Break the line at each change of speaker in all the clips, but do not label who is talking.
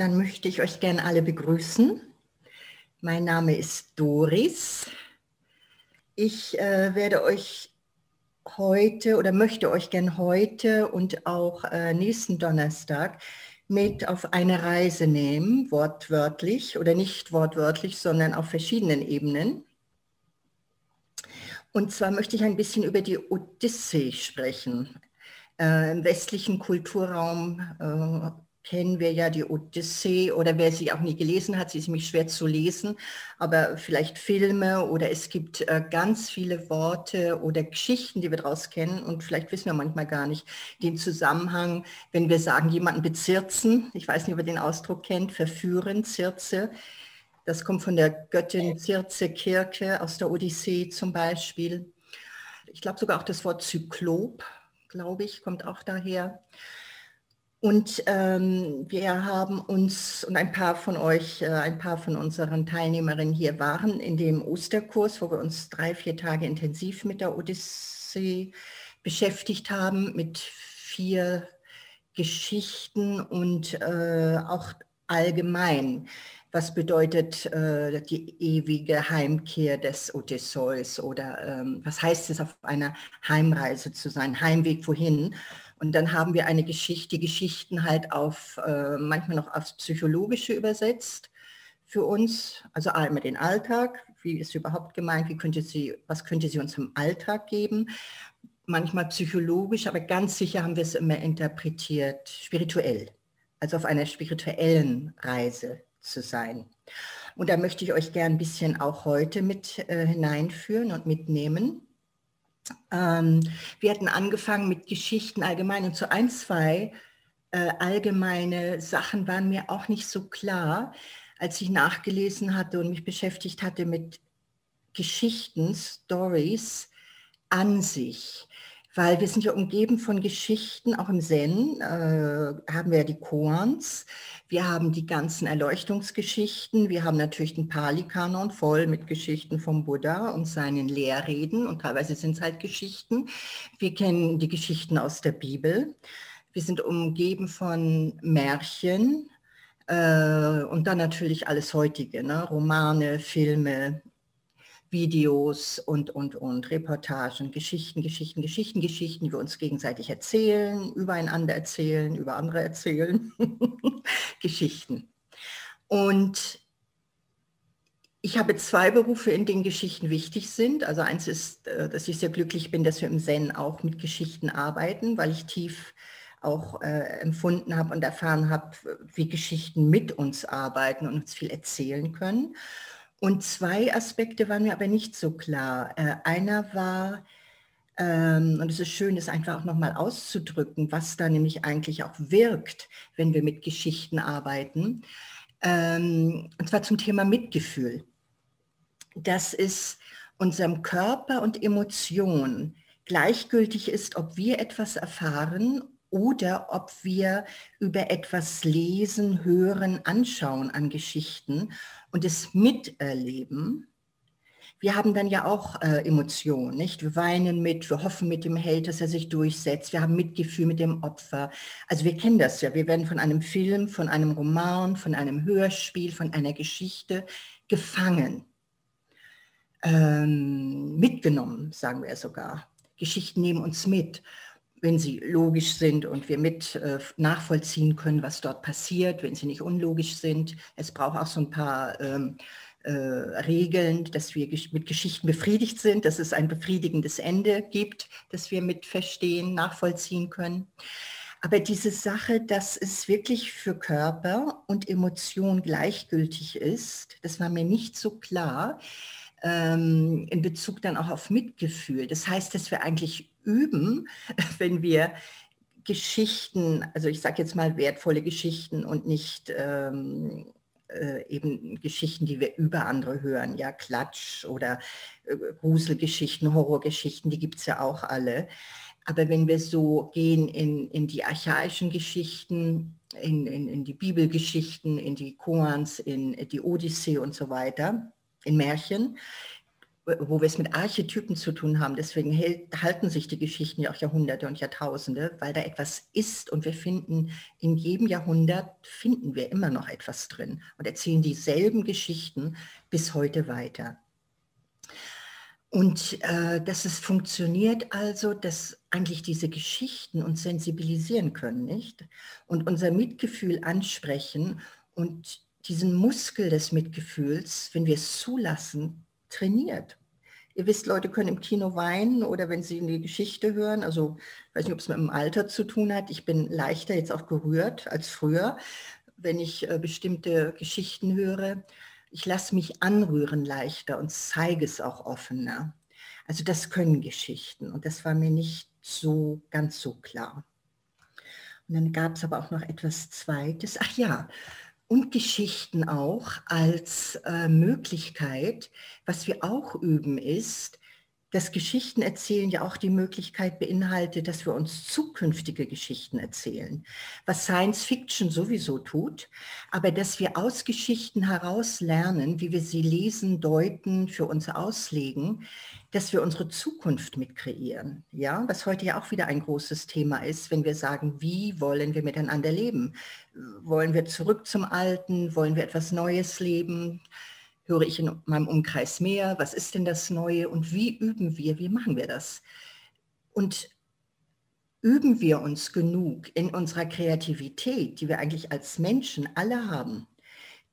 dann möchte ich euch gerne alle begrüßen. Mein Name ist Doris. Ich äh, werde euch heute oder möchte euch gerne heute und auch äh, nächsten Donnerstag mit auf eine Reise nehmen, wortwörtlich oder nicht wortwörtlich, sondern auf verschiedenen Ebenen. Und zwar möchte ich ein bisschen über die Odyssee sprechen. Äh, Im westlichen Kulturraum äh, kennen wir ja die Odyssee oder wer sie auch nie gelesen hat, sie ist nämlich schwer zu lesen, aber vielleicht Filme oder es gibt äh, ganz viele Worte oder Geschichten, die wir daraus kennen und vielleicht wissen wir manchmal gar nicht den Zusammenhang, wenn wir sagen, jemanden bezirzen, ich weiß nicht, ob ihr den Ausdruck kennt, verführen, Zirze, das kommt von der Göttin Circe Kirke aus der Odyssee zum Beispiel. Ich glaube sogar auch das Wort Zyklop, glaube ich, kommt auch daher. Und ähm, wir haben uns und ein paar von euch, äh, ein paar von unseren Teilnehmerinnen hier waren in dem Osterkurs, wo wir uns drei, vier Tage intensiv mit der Odyssee beschäftigt haben, mit vier Geschichten und äh, auch allgemein. Was bedeutet äh, die ewige Heimkehr des Odysseus oder ähm, was heißt es, auf einer Heimreise zu sein, Heimweg wohin? Und dann haben wir eine Geschichte, die Geschichten halt auf, äh, manchmal noch aufs Psychologische übersetzt für uns. Also einmal den Alltag, wie ist überhaupt gemeint, wie könnte sie, was könnte sie uns im Alltag geben? Manchmal psychologisch, aber ganz sicher haben wir es immer interpretiert, spirituell. Also auf einer spirituellen Reise zu sein. Und da möchte ich euch gern ein bisschen auch heute mit äh, hineinführen und mitnehmen. Ähm, wir hatten angefangen mit Geschichten allgemein und zu ein, zwei äh, allgemeine Sachen waren mir auch nicht so klar, als ich nachgelesen hatte und mich beschäftigt hatte mit Geschichten, Stories an sich weil wir sind ja umgeben von Geschichten, auch im Zen äh, haben wir ja die Koans, wir haben die ganzen Erleuchtungsgeschichten, wir haben natürlich den Pali-Kanon voll mit Geschichten vom Buddha und seinen Lehrreden und teilweise sind es halt Geschichten. Wir kennen die Geschichten aus der Bibel. Wir sind umgeben von Märchen, äh, und dann natürlich alles heutige, ne? Romane, Filme, Videos und, und, und, Reportagen, Geschichten, Geschichten, Geschichten, Geschichten, die wir uns gegenseitig erzählen, übereinander erzählen, über andere erzählen, Geschichten. Und ich habe zwei Berufe, in denen Geschichten wichtig sind. Also eins ist, äh, dass ich sehr glücklich bin, dass wir im Zen auch mit Geschichten arbeiten, weil ich tief auch äh, empfunden habe und erfahren habe, wie Geschichten mit uns arbeiten und uns viel erzählen können. Und zwei Aspekte waren mir aber nicht so klar. Äh, einer war, ähm, und es ist schön, es einfach auch nochmal auszudrücken, was da nämlich eigentlich auch wirkt, wenn wir mit Geschichten arbeiten. Ähm, und zwar zum Thema Mitgefühl. Dass es unserem Körper und Emotionen gleichgültig ist, ob wir etwas erfahren oder ob wir über etwas lesen, hören, anschauen an Geschichten und es miterleben. Wir haben dann ja auch äh, Emotionen, nicht? Wir weinen mit, wir hoffen mit dem Held, dass er sich durchsetzt. Wir haben Mitgefühl mit dem Opfer. Also wir kennen das ja. Wir werden von einem Film, von einem Roman, von einem Hörspiel, von einer Geschichte gefangen, ähm, mitgenommen, sagen wir sogar. Geschichten nehmen uns mit wenn sie logisch sind und wir mit äh, nachvollziehen können, was dort passiert, wenn sie nicht unlogisch sind. Es braucht auch so ein paar ähm, äh, Regeln, dass wir mit Geschichten befriedigt sind, dass es ein befriedigendes Ende gibt, das wir mit verstehen, nachvollziehen können. Aber diese Sache, dass es wirklich für Körper und Emotion gleichgültig ist, das war mir nicht so klar ähm, in Bezug dann auch auf Mitgefühl. Das heißt, dass wir eigentlich üben, wenn wir Geschichten, also ich sage jetzt mal wertvolle Geschichten und nicht ähm, äh, eben Geschichten, die wir über andere hören, ja, Klatsch oder äh, Gruselgeschichten, Horrorgeschichten, die gibt es ja auch alle. Aber wenn wir so gehen in, in die archaischen Geschichten, in, in, in die Bibelgeschichten, in die Koans, in die Odyssee und so weiter, in Märchen, wo wir es mit Archetypen zu tun haben. Deswegen halten sich die Geschichten ja auch Jahrhunderte und Jahrtausende, weil da etwas ist und wir finden in jedem Jahrhundert finden wir immer noch etwas drin und erzählen dieselben Geschichten bis heute weiter. Und äh, dass es funktioniert also, dass eigentlich diese Geschichten uns sensibilisieren können, nicht? Und unser Mitgefühl ansprechen und diesen Muskel des Mitgefühls, wenn wir es zulassen, trainiert. Ihr wisst, Leute können im Kino weinen oder wenn sie eine Geschichte hören, also ich weiß nicht, ob es mit dem Alter zu tun hat. Ich bin leichter jetzt auch gerührt als früher, wenn ich äh, bestimmte Geschichten höre. Ich lasse mich anrühren leichter und zeige es auch offener. Also das können Geschichten und das war mir nicht so ganz so klar. Und dann gab es aber auch noch etwas Zweites. Ach ja, und Geschichten auch als äh, Möglichkeit. Was wir auch üben ist, das Geschichtenerzählen ja auch die Möglichkeit beinhaltet, dass wir uns zukünftige Geschichten erzählen, was Science Fiction sowieso tut, aber dass wir aus Geschichten heraus lernen, wie wir sie lesen, deuten, für uns auslegen, dass wir unsere Zukunft mit kreieren. Ja, was heute ja auch wieder ein großes Thema ist, wenn wir sagen, wie wollen wir miteinander leben? Wollen wir zurück zum Alten? Wollen wir etwas Neues leben? höre ich in meinem Umkreis mehr, was ist denn das Neue und wie üben wir, wie machen wir das? Und üben wir uns genug in unserer Kreativität, die wir eigentlich als Menschen alle haben,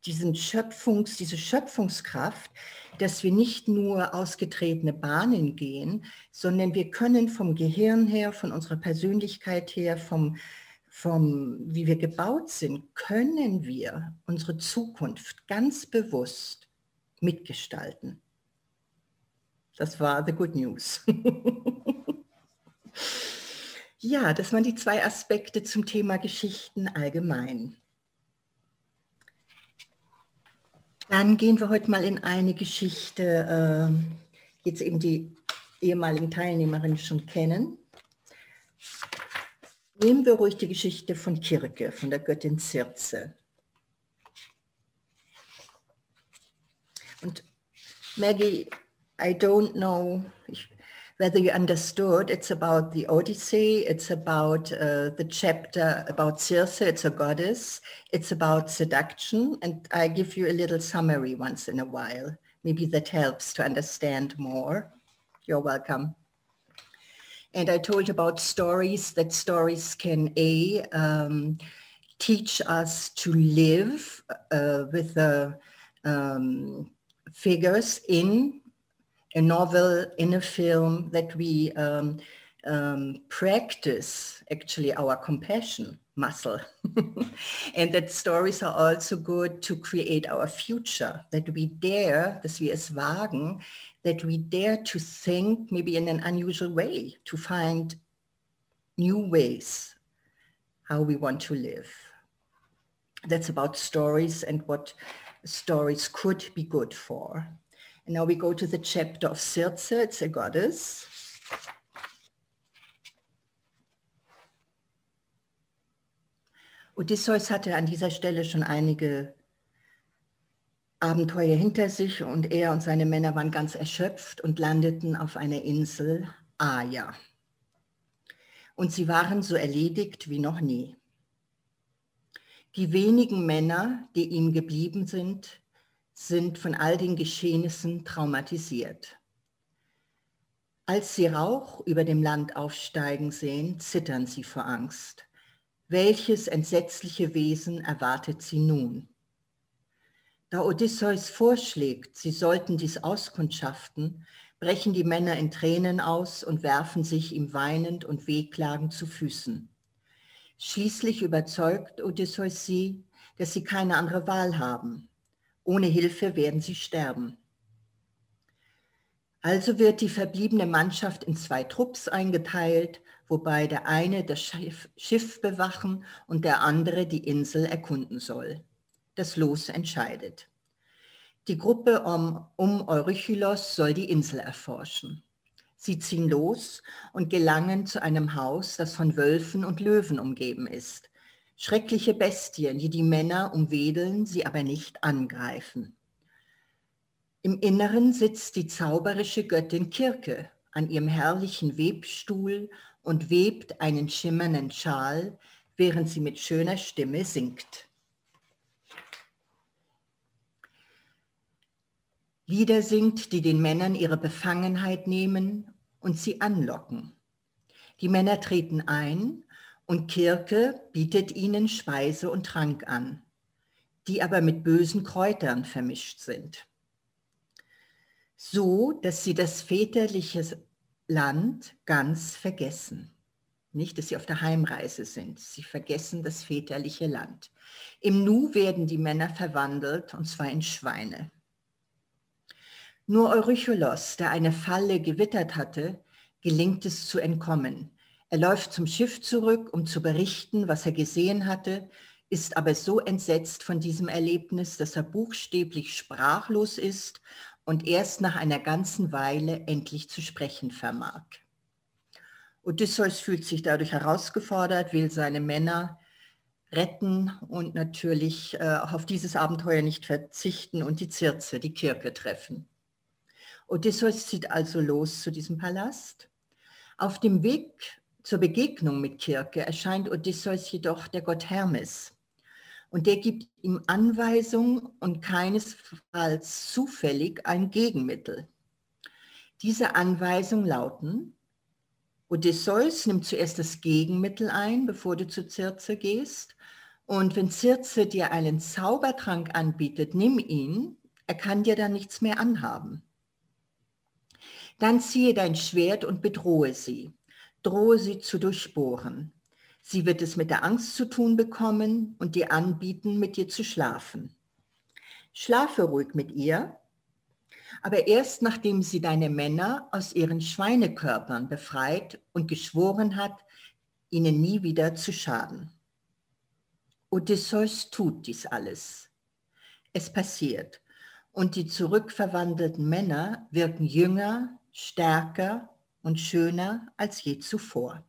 diesen Schöpfungs, diese Schöpfungskraft, dass wir nicht nur ausgetretene Bahnen gehen, sondern wir können vom Gehirn her, von unserer Persönlichkeit her, vom, vom wie wir gebaut sind, können wir unsere Zukunft ganz bewusst mitgestalten. Das war the good news. ja, das waren die zwei Aspekte zum Thema Geschichten allgemein. Dann gehen wir heute mal in eine Geschichte, äh, jetzt eben die ehemaligen Teilnehmerinnen schon kennen. Nehmen wir ruhig die Geschichte von Kirke, von der Göttin Circe. Und Maggie, I don't know whether you understood. It's about the Odyssey. It's about uh, the chapter about Circe. It's a goddess. It's about seduction. And I give you a little summary once in a while. Maybe that helps to understand more. You're welcome. And I told about stories, that stories can A, um, teach us to live uh, with the um, figures in a novel, in a film, that we um, um, practice actually our compassion muscle. and that stories are also good to create our future, that we dare, dass wir es wagen, that we dare to think maybe in an unusual way, to find new ways how we want to live. That's about stories and what stories could be good for. And now we go to the chapter of Circe, it's a goddess. Odysseus hatte an dieser Stelle schon einige Abenteuer hinter sich und er und seine Männer waren ganz erschöpft und landeten auf einer Insel, Aja. Und sie waren so erledigt wie noch nie. Die wenigen Männer, die ihm geblieben sind, sind von all den Geschehnissen traumatisiert. Als sie Rauch über dem Land aufsteigen sehen, zittern sie vor Angst. Welches entsetzliche Wesen erwartet sie nun? Da Odysseus vorschlägt, sie sollten dies auskundschaften, brechen die Männer in Tränen aus und werfen sich ihm weinend und wehklagend zu Füßen. Schließlich überzeugt Odysseus sie, dass sie keine andere Wahl haben. Ohne Hilfe werden sie sterben. Also wird die verbliebene Mannschaft in zwei Trupps eingeteilt, wobei der eine das Schiff, Schiff bewachen und der andere die Insel erkunden soll. Das Los entscheidet. Die Gruppe um, um Eurychilos soll die Insel erforschen. Sie ziehen los und gelangen zu einem Haus, das von Wölfen und Löwen umgeben ist. Schreckliche Bestien, die die Männer umwedeln, sie aber nicht angreifen. Im Inneren sitzt die zauberische Göttin Kirke an ihrem herrlichen Webstuhl und webt einen schimmernden Schal, während sie mit schöner Stimme singt. Lieder singt, die den Männern ihre Befangenheit nehmen und sie anlocken. Die Männer treten ein und Kirke bietet ihnen Speise und Trank an, die aber mit bösen Kräutern vermischt sind. So, dass sie das väterliche Land ganz vergessen. Nicht, dass sie auf der Heimreise sind. Sie vergessen das väterliche Land. Im Nu werden die Männer verwandelt, und zwar in Schweine. Nur Eurycholos, der eine Falle gewittert hatte, gelingt es zu entkommen. Er läuft zum Schiff zurück, um zu berichten, was er gesehen hatte, ist aber so entsetzt von diesem Erlebnis, dass er buchstäblich sprachlos ist und erst nach einer ganzen Weile endlich zu sprechen vermag. Odysseus fühlt sich dadurch herausgefordert, will seine Männer retten und natürlich äh, auf dieses Abenteuer nicht verzichten und die Circe, die Kirke, treffen. Odysseus zieht also los zu diesem Palast. Auf dem Weg zur Begegnung mit Kirke erscheint Odysseus jedoch der Gott Hermes. Und der gibt ihm Anweisung und keinesfalls zufällig ein Gegenmittel. Diese Anweisungen lauten, Odysseus nimmt zuerst das Gegenmittel ein, bevor du zu Circe gehst. Und wenn Circe dir einen Zaubertrank anbietet, nimm ihn, er kann dir dann nichts mehr anhaben. Dann ziehe dein Schwert und bedrohe sie drohe sie zu durchbohren. Sie wird es mit der Angst zu tun bekommen und dir anbieten, mit dir zu schlafen. Schlafe ruhig mit ihr, aber erst nachdem sie deine Männer aus ihren Schweinekörpern befreit und geschworen hat, ihnen nie wieder zu schaden. Odysseus tut dies alles. Es passiert und die zurückverwandelten Männer wirken jünger, stärker und schöner als je zuvor.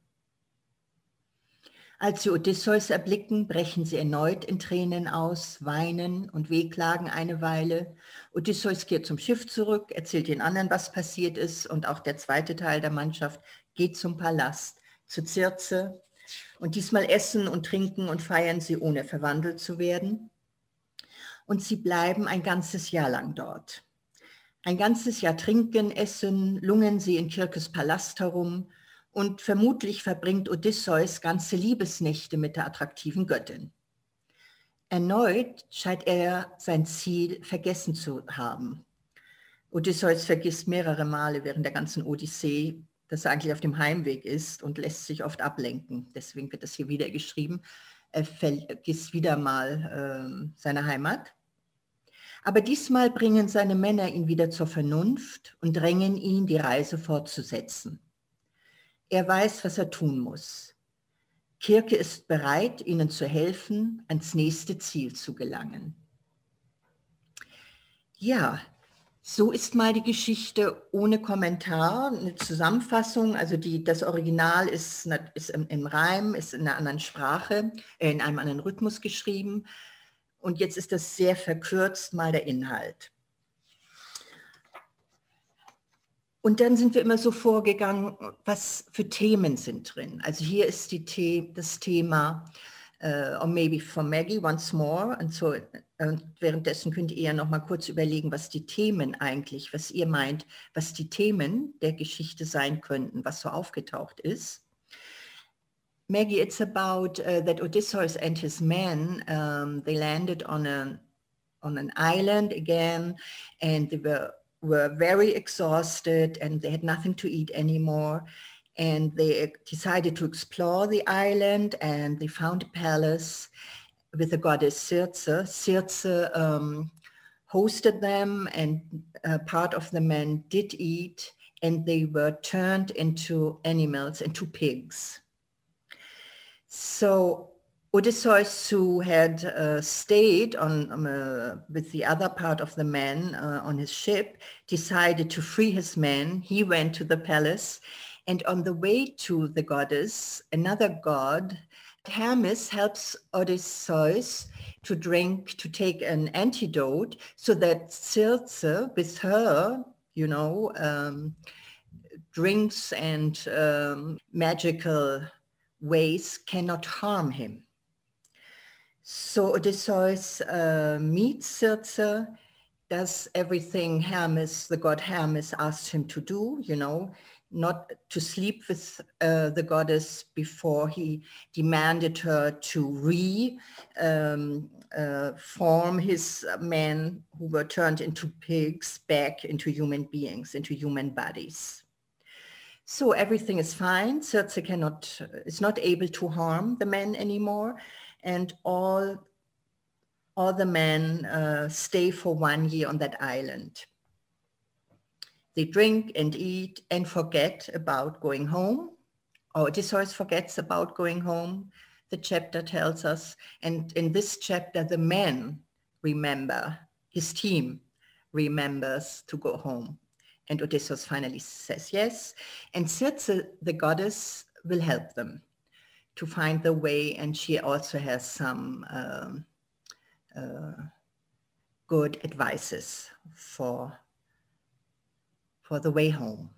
Als sie Odysseus erblicken, brechen sie erneut in Tränen aus, weinen und wehklagen eine Weile. Odysseus kehrt zum Schiff zurück, erzählt den anderen, was passiert ist, und auch der zweite Teil der Mannschaft geht zum Palast, zu Circe. Und diesmal essen und trinken und feiern sie, ohne verwandelt zu werden. Und sie bleiben ein ganzes Jahr lang dort. Ein ganzes Jahr trinken, essen, lungen sie in Kirkes Palast herum und vermutlich verbringt Odysseus ganze Liebesnächte mit der attraktiven Göttin. Erneut scheint er sein Ziel vergessen zu haben. Odysseus vergisst mehrere Male während der ganzen Odyssee, dass er eigentlich auf dem Heimweg ist und lässt sich oft ablenken. Deswegen wird das hier wieder geschrieben. Er vergisst wieder mal äh, seine Heimat. Aber diesmal bringen seine Männer ihn wieder zur Vernunft und drängen ihn, die Reise fortzusetzen. Er weiß, was er tun muss. Kirke ist bereit, ihnen zu helfen, ans nächste Ziel zu gelangen. Ja, so ist mal die Geschichte ohne Kommentar, eine Zusammenfassung. Also die, das Original ist, ist im, im Reim, ist in einer anderen Sprache, äh, in einem anderen Rhythmus geschrieben. Und jetzt ist das sehr verkürzt mal der Inhalt. Und dann sind wir immer so vorgegangen, was für Themen sind drin. Also hier ist die, das Thema, uh, or maybe for Maggie once more. Und, so, und währenddessen könnt ihr ja noch mal kurz überlegen, was die Themen eigentlich, was ihr meint, was die Themen der Geschichte sein könnten, was so aufgetaucht ist. Maggie, it's about uh, that Odysseus and his men, um, they landed on a on an island again, and they were were very exhausted, and they had nothing to eat anymore. And they decided to explore the island, and they found a palace with the goddess Circe. Circe um, hosted them, and uh, part of the men did eat, and they were turned into animals, into pigs. So Odysseus, who had uh, stayed on um, uh, with the other part of the men uh, on his ship, decided to free his men. He went to the palace, and on the way to the goddess, another god Hermes helps Odysseus to drink, to take an antidote so that Circe, with her, you know, um, drinks and um, magical ways cannot harm him. So Odysseus uh, meets Circe, does everything Hermes, the god Hermes, asked him to do, you know, not to sleep with uh, the goddess before he demanded her to re um, uh, form his men who were turned into pigs back into human beings, into human bodies. So everything is fine. Circe cannot, is not able to harm the men anymore. And all, all the men uh, stay for one year on that island. They drink and eat and forget about going home. Odysseus forgets about going home, the chapter tells us. And in this chapter, the men remember, his team remembers to go home. And Odysseus finally says yes. And Circe, the goddess, will help them to find the way. And she also has some um, uh, good advices for for the way home.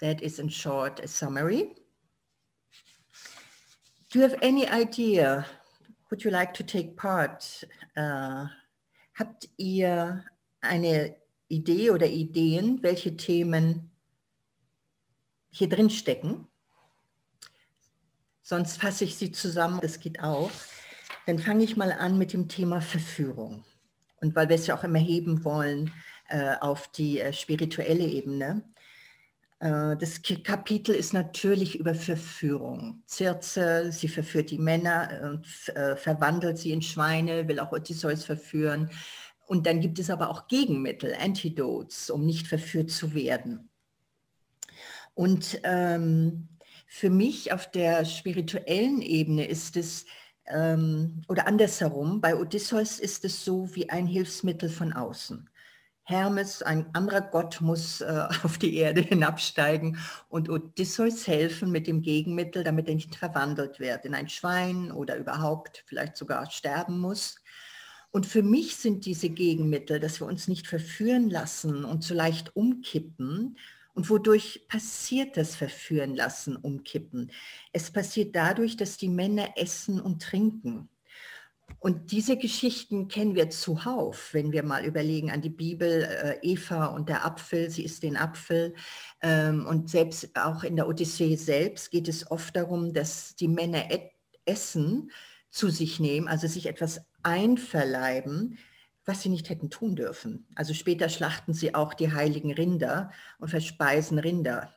That is in short a summary. Do you have any idea? Would you like to take part? Uh, habt ihr eine Idee oder Ideen, welche Themen hier drin stecken? Sonst fasse ich sie zusammen, das geht auch. Dann fange ich mal an mit dem Thema Verführung. Und weil wir es ja auch immer heben wollen, äh, auf die äh, spirituelle Ebene. Äh, das Kapitel ist natürlich über Verführung. Circe, sie verführt die Männer und verwandelt sie in Schweine, will auch Odysseus verführen. Und dann gibt es aber auch Gegenmittel, Antidotes, um nicht verführt zu werden. Und ähm, für mich auf der spirituellen Ebene ist es, ähm, oder andersherum, bei Odysseus ist es so wie ein Hilfsmittel von außen. Hermes, ein anderer Gott, muss äh, auf die Erde hinabsteigen und Odysseus helfen mit dem Gegenmittel, damit er nicht verwandelt wird in ein Schwein oder überhaupt vielleicht sogar sterben muss. Und für mich sind diese Gegenmittel, dass wir uns nicht verführen lassen und so leicht umkippen. Und wodurch passiert das Verführen lassen, umkippen? Es passiert dadurch, dass die Männer essen und trinken. Und diese Geschichten kennen wir zuhauf, wenn wir mal überlegen an die Bibel, äh, Eva und der Apfel, sie isst den Apfel. Ähm, und selbst auch in der Odyssee selbst geht es oft darum, dass die Männer et Essen zu sich nehmen, also sich etwas einverleiben, was sie nicht hätten tun dürfen. Also später schlachten sie auch die heiligen Rinder und verspeisen Rinder.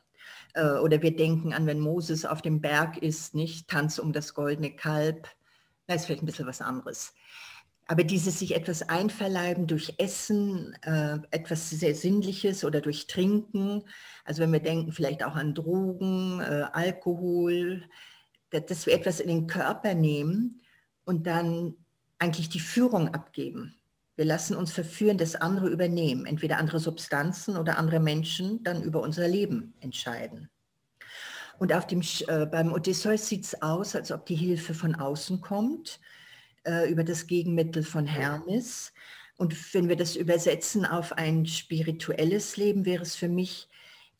Äh, oder wir denken an, wenn Moses auf dem Berg ist, nicht Tanz um das goldene Kalb das ist vielleicht ein bisschen was anderes. Aber dieses sich etwas einverleiben durch Essen, äh, etwas sehr Sinnliches oder durch Trinken, also wenn wir denken vielleicht auch an Drogen, äh, Alkohol, dass wir etwas in den Körper nehmen und dann eigentlich die Führung abgeben. Wir lassen uns verführen, dass andere übernehmen, entweder andere Substanzen oder andere Menschen dann über unser Leben entscheiden. Und auf dem, äh, beim Odysseus sieht es aus, als ob die Hilfe von außen kommt, äh, über das Gegenmittel von Hermes. Und wenn wir das übersetzen auf ein spirituelles Leben, wäre es für mich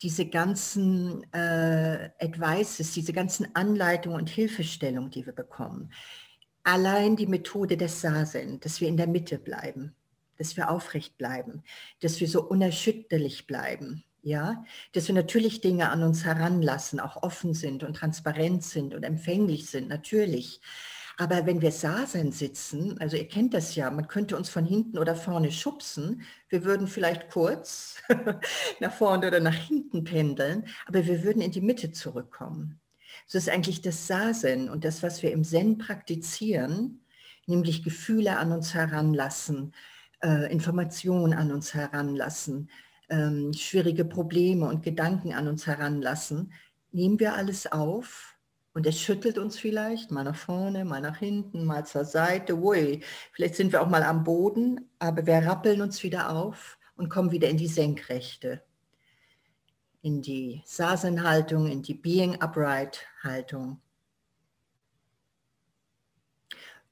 diese ganzen äh, Advices, diese ganzen Anleitungen und Hilfestellungen, die wir bekommen. Allein die Methode des Sasen, dass wir in der Mitte bleiben, dass wir aufrecht bleiben, dass wir so unerschütterlich bleiben, ja, dass wir natürlich Dinge an uns heranlassen, auch offen sind und transparent sind und empfänglich sind, natürlich. Aber wenn wir Sasen sitzen, also ihr kennt das ja, man könnte uns von hinten oder vorne schubsen, wir würden vielleicht kurz nach vorne oder nach hinten pendeln, aber wir würden in die Mitte zurückkommen. So ist eigentlich das Sasen und das, was wir im Zen praktizieren, nämlich Gefühle an uns heranlassen, äh, Informationen an uns heranlassen, ähm, schwierige Probleme und Gedanken an uns heranlassen, nehmen wir alles auf und es schüttelt uns vielleicht mal nach vorne, mal nach hinten, mal zur Seite. Ui, vielleicht sind wir auch mal am Boden, aber wir rappeln uns wieder auf und kommen wieder in die Senkrechte, in die Sasen-Haltung, in die Being Upright-Haltung.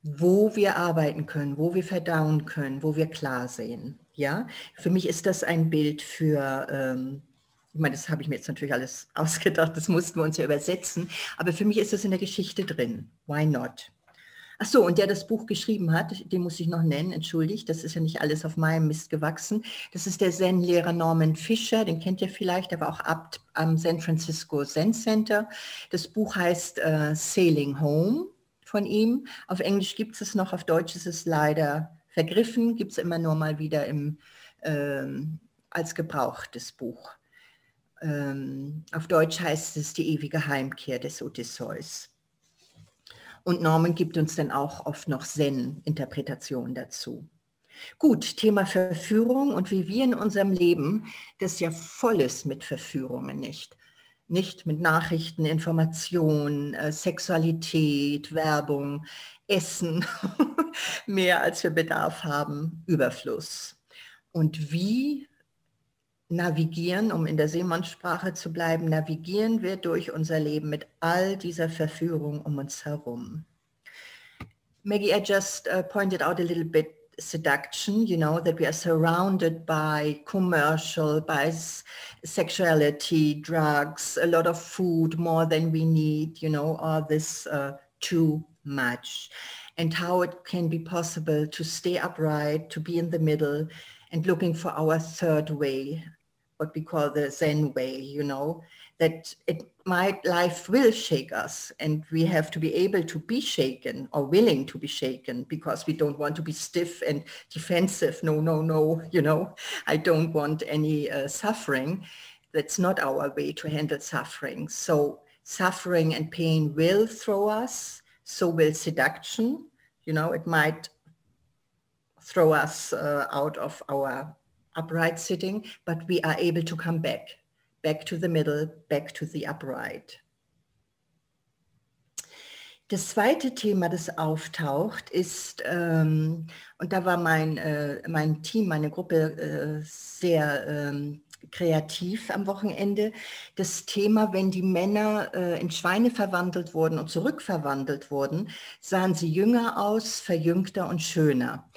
wo wir arbeiten können, wo wir verdauen können, wo wir klar sehen. Ja, für mich ist das ein Bild für, ähm, ich meine, das habe ich mir jetzt natürlich alles ausgedacht, das mussten wir uns ja übersetzen, aber für mich ist das in der Geschichte drin. Why not? Ach so, und der das Buch geschrieben hat, den muss ich noch nennen, entschuldigt, das ist ja nicht alles auf meinem Mist gewachsen. Das ist der Zen-Lehrer Norman Fischer, den kennt ihr vielleicht, war auch Abt am San Francisco Zen Center. Das Buch heißt äh, Sailing Home von ihm. Auf Englisch gibt es noch, auf Deutsch ist es leider vergriffen, gibt es immer nur mal wieder im, ähm, als gebrauchtes Buch. Ähm, auf Deutsch heißt es die ewige Heimkehr des Odysseus. Und Norman gibt uns dann auch oft noch Zen-Interpretationen dazu. Gut, Thema Verführung und wie wir in unserem Leben, das ja voll ist mit Verführungen, nicht? Nicht mit Nachrichten, Informationen, äh, Sexualität, Werbung, Essen, mehr als wir Bedarf haben, Überfluss. Und wie navigieren, um in der Seemannssprache zu bleiben, navigieren wir durch unser Leben mit all dieser Verführung um uns herum. Maggie, I just uh, pointed out a little bit seduction, you know, that we are surrounded by commercial, by sexuality, drugs, a lot of food, more than we need, you know, all this uh, too much. And how it can be possible to stay upright, to be in the middle, and looking for our third way, what we call the Zen way, you know, that it might life will shake us and we have to be able to be shaken or willing to be shaken because we don't want to be stiff and defensive. No, no, no, you know, I don't want any uh, suffering. That's not our way to handle suffering. So suffering and pain will throw us. So will seduction. You know, it might throw us uh, out of our upright sitting, but we are able to come back, back to the middle, back to the upright. Das zweite Thema, das auftaucht, ist, ähm, und da war mein, äh, mein Team, meine Gruppe äh, sehr ähm, kreativ am Wochenende, das Thema, wenn die Männer äh, in Schweine verwandelt wurden und zurückverwandelt wurden, sahen sie jünger aus, verjüngter und schöner.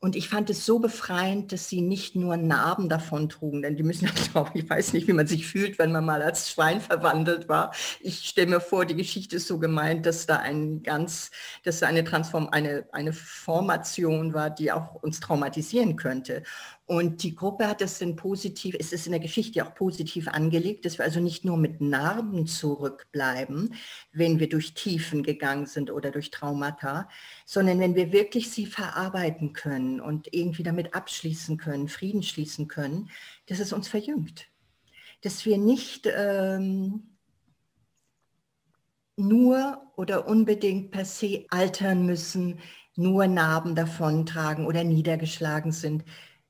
Und ich fand es so befreiend, dass sie nicht nur Narben davon trugen, denn die müssen ja glauben, ich weiß nicht, wie man sich fühlt, wenn man mal als Schwein verwandelt war. Ich stelle mir vor, die Geschichte ist so gemeint, dass da ein ganz, dass da eine Transform, eine, eine Formation war, die auch uns traumatisieren könnte. Und die Gruppe hat es dann positiv, es ist in der Geschichte auch positiv angelegt, dass wir also nicht nur mit Narben zurückbleiben, wenn wir durch Tiefen gegangen sind oder durch Traumata, sondern wenn wir wirklich sie verarbeiten können und irgendwie damit abschließen können, Frieden schließen können, dass es uns verjüngt. Dass wir nicht ähm, nur oder unbedingt per se altern müssen, nur Narben davontragen oder niedergeschlagen sind,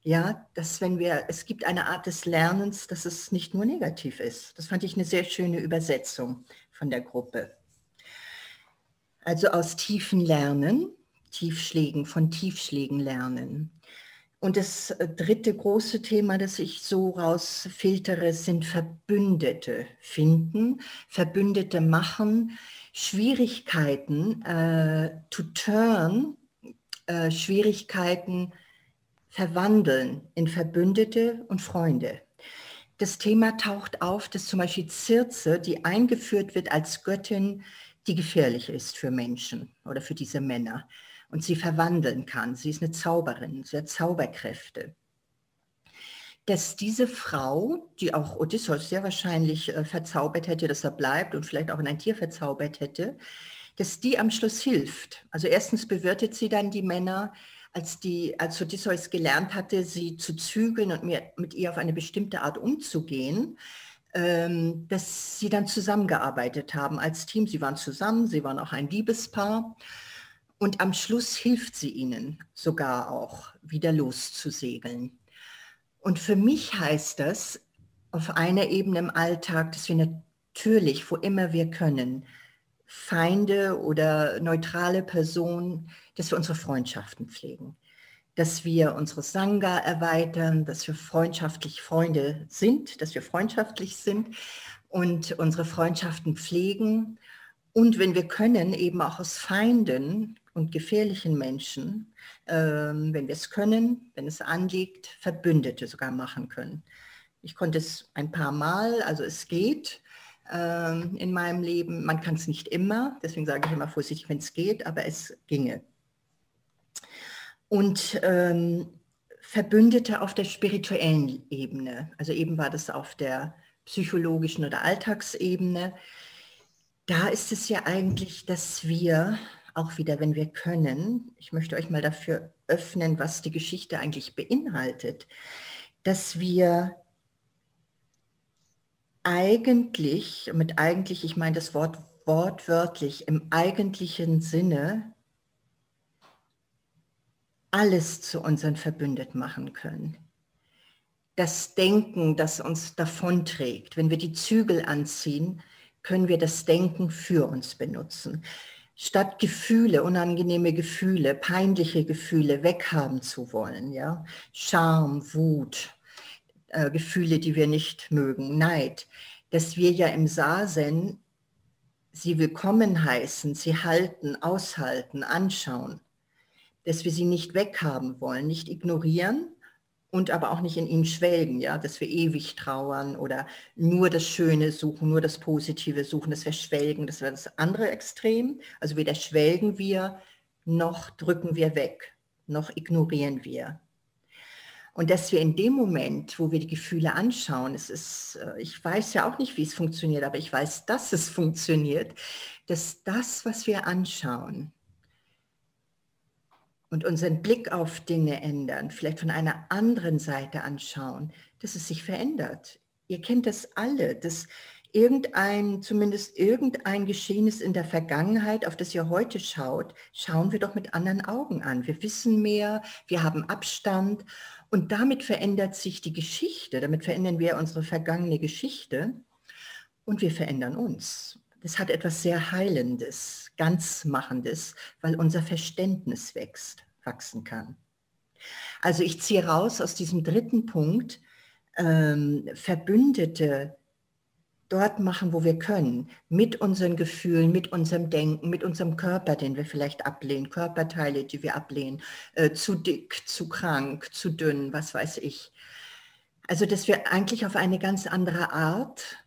ja, dass wenn wir, es gibt eine Art des Lernens, dass es nicht nur negativ ist. Das fand ich eine sehr schöne Übersetzung von der Gruppe. Also aus tiefen Lernen, Tiefschlägen, von Tiefschlägen lernen. Und das äh, dritte große Thema, das ich so rausfiltere, sind Verbündete finden, Verbündete machen, Schwierigkeiten äh, to turn, äh, Schwierigkeiten verwandeln in Verbündete und Freunde. Das Thema taucht auf, dass zum Beispiel Circe, die eingeführt wird als Göttin, die gefährlich ist für Menschen oder für diese Männer und sie verwandeln kann. Sie ist eine Zauberin, sie hat Zauberkräfte. Dass diese Frau, die auch Odysseus sehr wahrscheinlich äh, verzaubert hätte, dass er bleibt und vielleicht auch in ein Tier verzaubert hätte, dass die am Schluss hilft. Also erstens bewirtet sie dann die Männer, als, die, als Odysseus gelernt hatte, sie zu zügeln und mit ihr auf eine bestimmte Art umzugehen, ähm, dass sie dann zusammengearbeitet haben als Team. Sie waren zusammen, sie waren auch ein Liebespaar. Und am Schluss hilft sie ihnen sogar auch, wieder loszusegeln. Und für mich heißt das auf einer Ebene im Alltag, dass wir natürlich, wo immer wir können, Feinde oder neutrale Personen, dass wir unsere Freundschaften pflegen, dass wir unsere Sangha erweitern, dass wir freundschaftlich Freunde sind, dass wir freundschaftlich sind und unsere Freundschaften pflegen und wenn wir können, eben auch aus Feinden und gefährlichen Menschen, ähm, wenn wir es können, wenn es anliegt, Verbündete sogar machen können. Ich konnte es ein paar Mal, also es geht ähm, in meinem Leben. Man kann es nicht immer, deswegen sage ich immer vorsichtig, wenn es geht, aber es ginge. Und ähm, Verbündete auf der spirituellen Ebene, also eben war das auf der psychologischen oder Alltagsebene, da ist es ja eigentlich, dass wir auch wieder, wenn wir können, ich möchte euch mal dafür öffnen, was die Geschichte eigentlich beinhaltet, dass wir eigentlich, mit eigentlich, ich meine das Wort wortwörtlich, im eigentlichen Sinne alles zu unseren Verbündeten machen können. Das Denken, das uns davonträgt, wenn wir die Zügel anziehen, können wir das Denken für uns benutzen. Statt Gefühle, unangenehme Gefühle, peinliche Gefühle weghaben zu wollen, ja, Scham, Wut, äh, Gefühle, die wir nicht mögen, Neid, dass wir ja im Sasen sie willkommen heißen, sie halten, aushalten, anschauen dass wir sie nicht weghaben wollen, nicht ignorieren und aber auch nicht in ihnen schwelgen, ja, dass wir ewig trauern oder nur das Schöne suchen, nur das Positive suchen, dass wir schwelgen, das wäre das andere Extrem. Also weder schwelgen wir, noch drücken wir weg, noch ignorieren wir. Und dass wir in dem Moment, wo wir die Gefühle anschauen, es ist, äh, ich weiß ja auch nicht, wie es funktioniert, aber ich weiß, dass es funktioniert, dass das, was wir anschauen, und unseren Blick auf Dinge ändern, vielleicht von einer anderen Seite anschauen, dass es sich verändert. Ihr kennt das alle, dass irgendein, zumindest irgendein Geschehnis in der Vergangenheit, auf das ihr heute schaut, schauen wir doch mit anderen Augen an. Wir wissen mehr, wir haben Abstand und damit verändert sich die Geschichte, damit verändern wir unsere vergangene Geschichte und wir verändern uns. Das hat etwas sehr Heilendes, Ganzmachendes, weil unser Verständnis wächst, wachsen kann. Also ich ziehe raus aus diesem dritten Punkt, ähm, Verbündete dort machen, wo wir können, mit unseren Gefühlen, mit unserem Denken, mit unserem Körper, den wir vielleicht ablehnen, Körperteile, die wir ablehnen, äh, zu dick, zu krank, zu dünn, was weiß ich. Also dass wir eigentlich auf eine ganz andere Art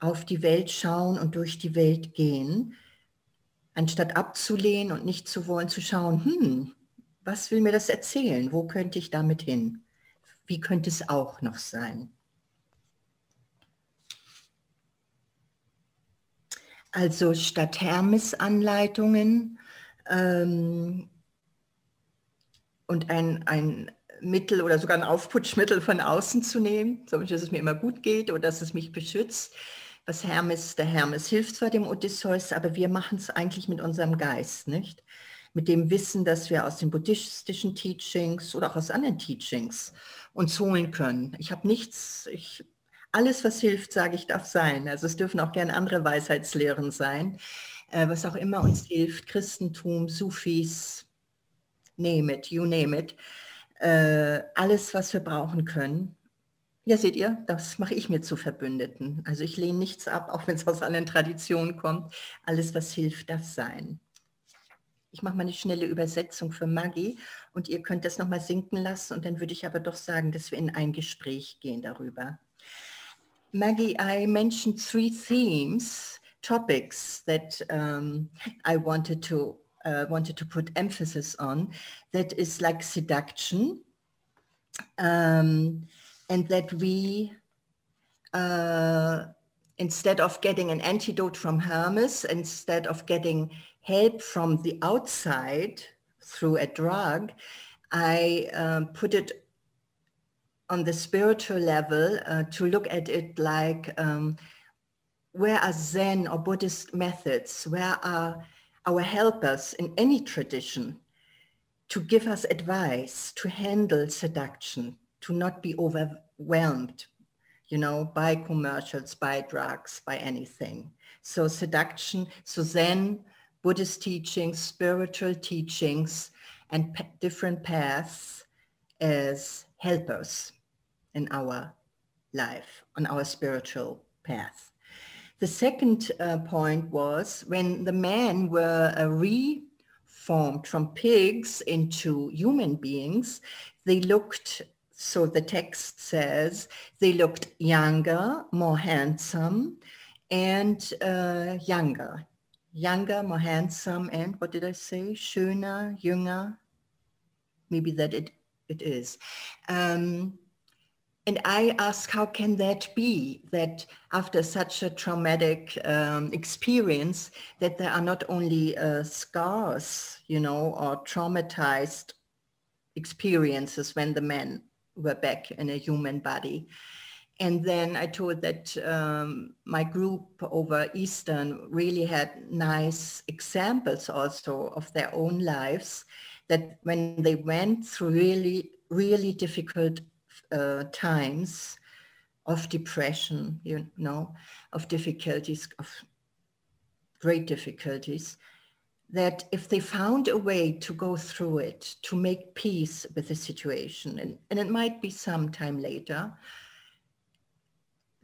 auf die Welt schauen und durch die Welt gehen, anstatt abzulehnen und nicht zu wollen, zu schauen, hm, was will mir das erzählen? Wo könnte ich damit hin? Wie könnte es auch noch sein? Also statt Hermes-Anleitungen ähm, und ein, ein Mittel oder sogar ein Aufputschmittel von außen zu nehmen, so dass es mir immer gut geht oder dass es mich beschützt, was Hermes, der Hermes hilft zwar dem Odysseus, aber wir machen es eigentlich mit unserem Geist, nicht? Mit dem Wissen, dass wir aus den buddhistischen Teachings oder auch aus anderen Teachings uns holen können. Ich habe nichts, ich, alles, was hilft, sage ich, darf sein. Also es dürfen auch gerne andere Weisheitslehren sein, äh, was auch immer uns hilft, Christentum, Sufis, name it, you name it, äh, alles, was wir brauchen können, ja, seht ihr, das mache ich mir zu Verbündeten. Also ich lehne nichts ab, auch wenn es aus anderen Traditionen kommt. Alles, was hilft, darf sein. Ich mache mal eine schnelle Übersetzung für Maggie und ihr könnt das nochmal sinken lassen und dann würde ich aber doch sagen, dass wir in ein Gespräch gehen darüber. Maggie, I mentioned three themes, topics that um, I wanted to, uh, wanted to put emphasis on. That is like seduction, um, and that we, uh, instead of getting an antidote from Hermes, instead of getting help from the outside through a drug, I um, put it on the spiritual level uh, to look at it like um, where are Zen or Buddhist methods? Where are our helpers in any tradition to give us advice to handle seduction, to not be overwhelmed, you know, by commercials, by drugs, by anything. So seduction, so Zen, Buddhist teachings, spiritual teachings, and different paths as helpers in our life, on our spiritual path. The second uh, point was when the men were uh, transformed from pigs into human beings, they looked, so the text says, they looked younger, more handsome, and uh, younger. Younger, more handsome, and what did I say? Schöner, jünger. Maybe that it, it is. Um, and I ask, how can that be that after such a traumatic um, experience, that there are not only uh, scars, you know, or traumatized experiences when the men were back in a human body. And then I told that um, my group over Eastern really had nice examples also of their own lives, that when they went through really, really difficult uh, times of depression, you know, of difficulties, of great difficulties, that if they found a way to go through it, to make peace with the situation, and, and it might be some time later,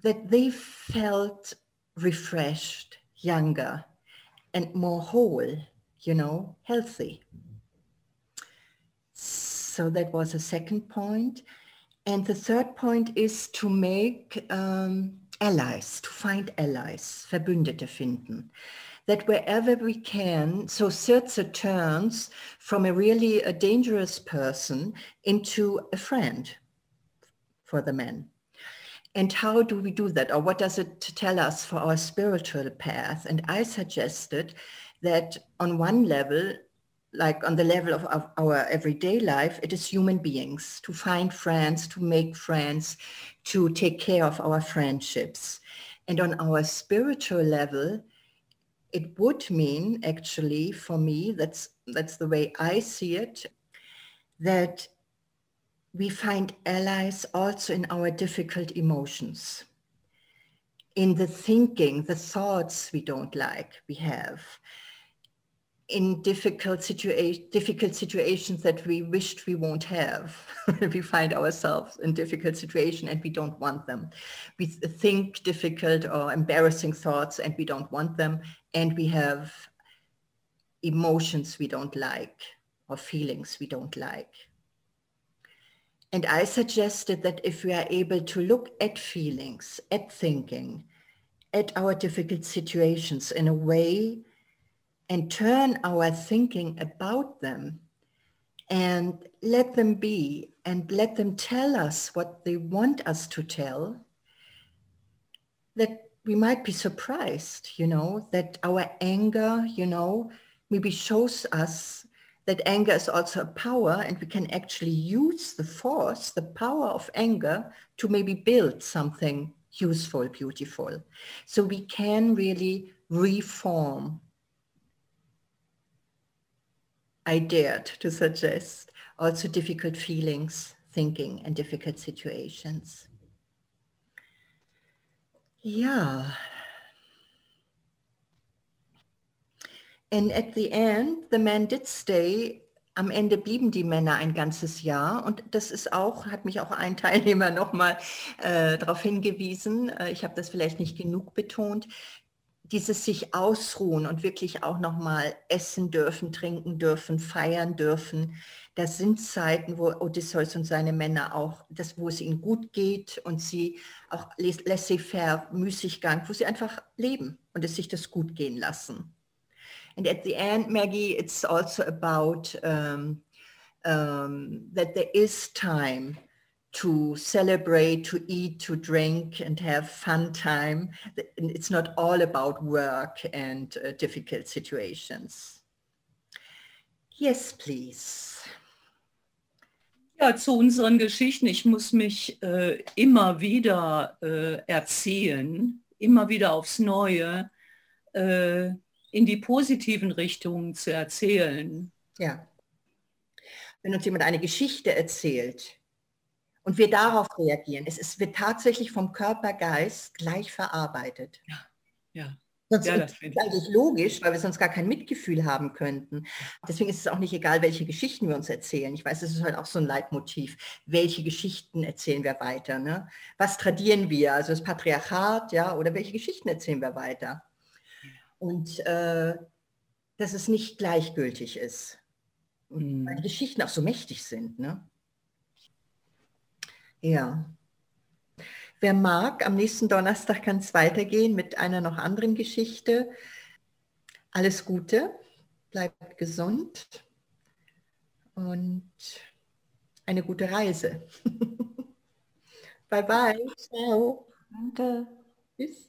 that they felt refreshed, younger, and more whole, you know, healthy. So that was a second point. And the third point is to make um, allies, to find allies, Verbündete finden. That wherever we can, so Sirze turns from a really a dangerous person into a friend for the men. And how do we do that? Or what does it tell us for our spiritual path? And I suggested that on one level, like on the level of, of, our everyday life, it is human beings to find friends, to make friends, to take care of our friendships. And on our spiritual level, it would mean actually for me, that's, that's the way I see it, that we find allies also in our difficult emotions, in the thinking, the thoughts we don't like we have, in difficult, situa- difficult situations that we wished we won't have. we find ourselves in difficult situation and we don't want them. We think difficult or embarrassing thoughts and we don't want them. And we have emotions we don't like or feelings we don't like. And I suggested that if we are able to look at feelings, at thinking, at our difficult situations in a way and turn our thinking about them and let them be and let them tell us what they want us to tell, that we might be surprised, you know, that our anger, you know, maybe shows us that anger is also a power and we can actually use the force, the power of anger to maybe build something useful, beautiful. So we can really reform I dared to suggest also difficult feelings, thinking, and difficult situations. Yeah. And at the end, the man did stay. Am Ende blieben die Männer ein ganzes Jahr und das ist auch, hat mich auch ein Teilnehmer nochmal äh, darauf hingewiesen, äh, ich habe das vielleicht nicht genug betont, dieses sich ausruhen und wirklich auch noch mal essen dürfen, trinken dürfen, feiern dürfen. Das sind Zeiten, wo Odysseus und seine Männer auch, das, wo es ihnen gut geht und sie auch laissez-faire, Müßiggang, wo sie einfach leben und es sich das gut gehen lassen. And at the end, Maggie, it's also about um, um, that there is time to celebrate, to eat, to drink and have fun time. It's not all about work and uh, difficult situations. Yes, please.
Ja, zu unseren Geschichten. Ich muss mich äh, immer wieder äh, erzählen, immer wieder aufs Neue, äh, in die positiven Richtungen zu erzählen.
Ja. Wenn uns jemand eine Geschichte erzählt, und wir darauf reagieren. Es ist, wird tatsächlich vom Körper, Geist gleich verarbeitet.
Ja, ja.
Sonst
ja,
ist es eigentlich logisch, weil wir sonst gar kein Mitgefühl haben könnten. Deswegen ist es auch nicht egal, welche Geschichten wir uns erzählen. Ich weiß, es ist halt auch so ein Leitmotiv. Welche Geschichten erzählen wir weiter? Ne? Was tradieren wir? Also das Patriarchat, ja, oder welche Geschichten erzählen wir weiter? Und äh, dass es nicht gleichgültig ist.
Mhm.
Weil die Geschichten auch so mächtig sind. Ne? Ja. Wer mag, am nächsten Donnerstag kann es weitergehen mit einer noch anderen Geschichte. Alles Gute, bleibt gesund und eine gute Reise. bye bye. Ciao.
Danke.
Tschüss.